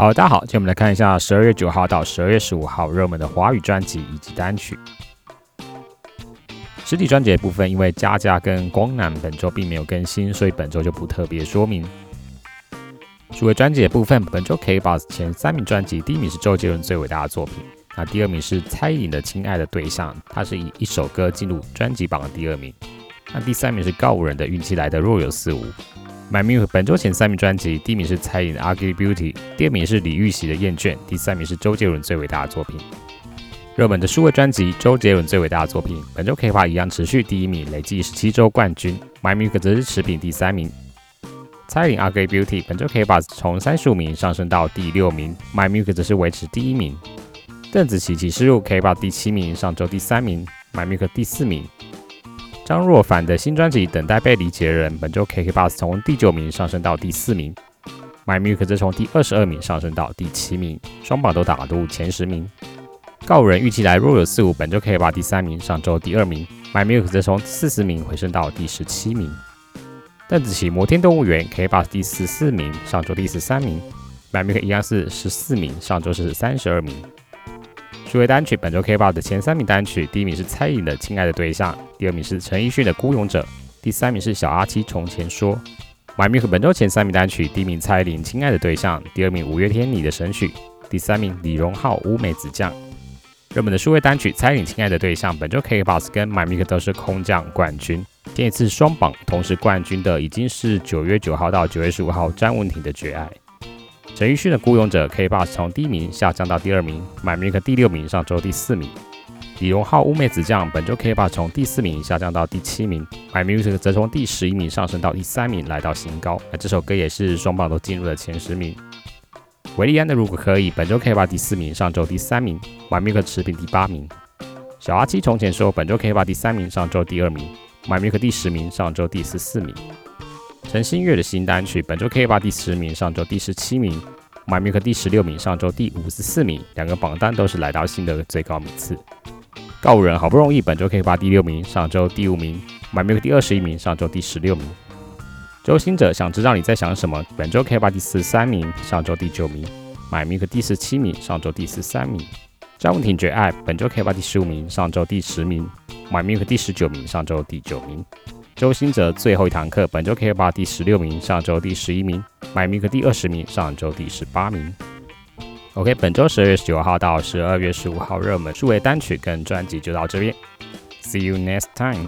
好，大家好，今天我们来看一下十二月九号到十二月十五号热门的华语专辑以及单曲。实体专辑的部分，因为佳佳跟光南本周并没有更新，所以本周就不特别说明。数位专辑的部分，本周 KBox 前三名专辑，第一名是周杰伦最伟大的作品，那第二名是蔡依林的《亲爱的对象》，它是以一首歌进入专辑榜的第二名。那第三名是告五人的《运气来的若有似无》。My Music 本周前三名专辑，第一名是蔡依林的《Ugly Beauty》，第二名是李玉玺的《厌倦》，第三名是周杰伦最伟大的作品。热门的数位专辑，周杰伦最伟大的作品，本周 K 花一样持续第一名，累计十七周冠军。My Music 则是持平第三名。蔡依林《Ugly Beauty》本周 K 八从三十五名上升到第六名，My Music 则是维持第一名。邓紫棋《启示录》K 八第七名，上周第三名，My Music 第四名。张若凡的新专辑《等待被理解人》本周 KK Bus 从第九名上升到第四名，My Music 则从第二十二名上升到第七名，双榜都打入前十名。告人预期来若有似无，本周 KK Bus 第三名，上周第二名，My Music 则从四十名回升到第十七名。邓紫棋《摩天动物园》KK Bus 第十四名，上周第十三名，My Music 一样是十四名，上周是三十二名。数位单曲本周 K b o x 的前三名单曲，第一名是蔡依林的《亲爱的对象》，第二名是陈奕迅的《孤勇者》，第三名是小阿七《从前说》。My Music 本周前三名单曲，第一名蔡依林《亲爱的对象》，第二名五月天《你的神曲》，第三名李荣浩《乌梅子酱》。热门的数位单曲蔡依林《亲爱的对象》本周 K b o x 跟 My Music 都是空降冠军。这一次双榜同时冠军的已经是九月九号到九月十五号詹雯婷的《绝爱》。陈奕迅的《孤勇者》K b o x 从第一名下降到第二名，My Music 第六名，上周第四名。李荣浩《乌梅子酱》本周 K b o x 从第四名下降到第七名，My Music 则从第十一名上升到第三名，来到新高。那这首歌也是双榜都进入了前十名。维利安的《如果可以》本周 K b o x 第四名，上周第三名，My Music 持平第八名。小阿七从前说本周 K b o x 第三名，上周第二名，My Music 第十名，上周第十四名。陈星月的新单曲，本周 K 八第十名，上周第十七名；My Music 第十六名，上周第五十四名。两个榜单都是来到新的最高名次。告五人好不容易，本周 K 八第六名，上周第五名；My Music 第二十一名，上周第十六名。周星哲想知道你在想什么，本周 K 八第四十三名，上周第九名；My Music 第十七名，上周第十三名。张文婷绝爱，本周 K 八第十五名，上周第十名；My Music 第十九名，上周第九名。周兴哲最后一堂课，本周 K 八第十六名，上周第十一名，My m i c 第二十名，上周第十八名。OK，本周十二月十九号到十二月十五号热门数位单曲跟专辑就到这边。See you next time.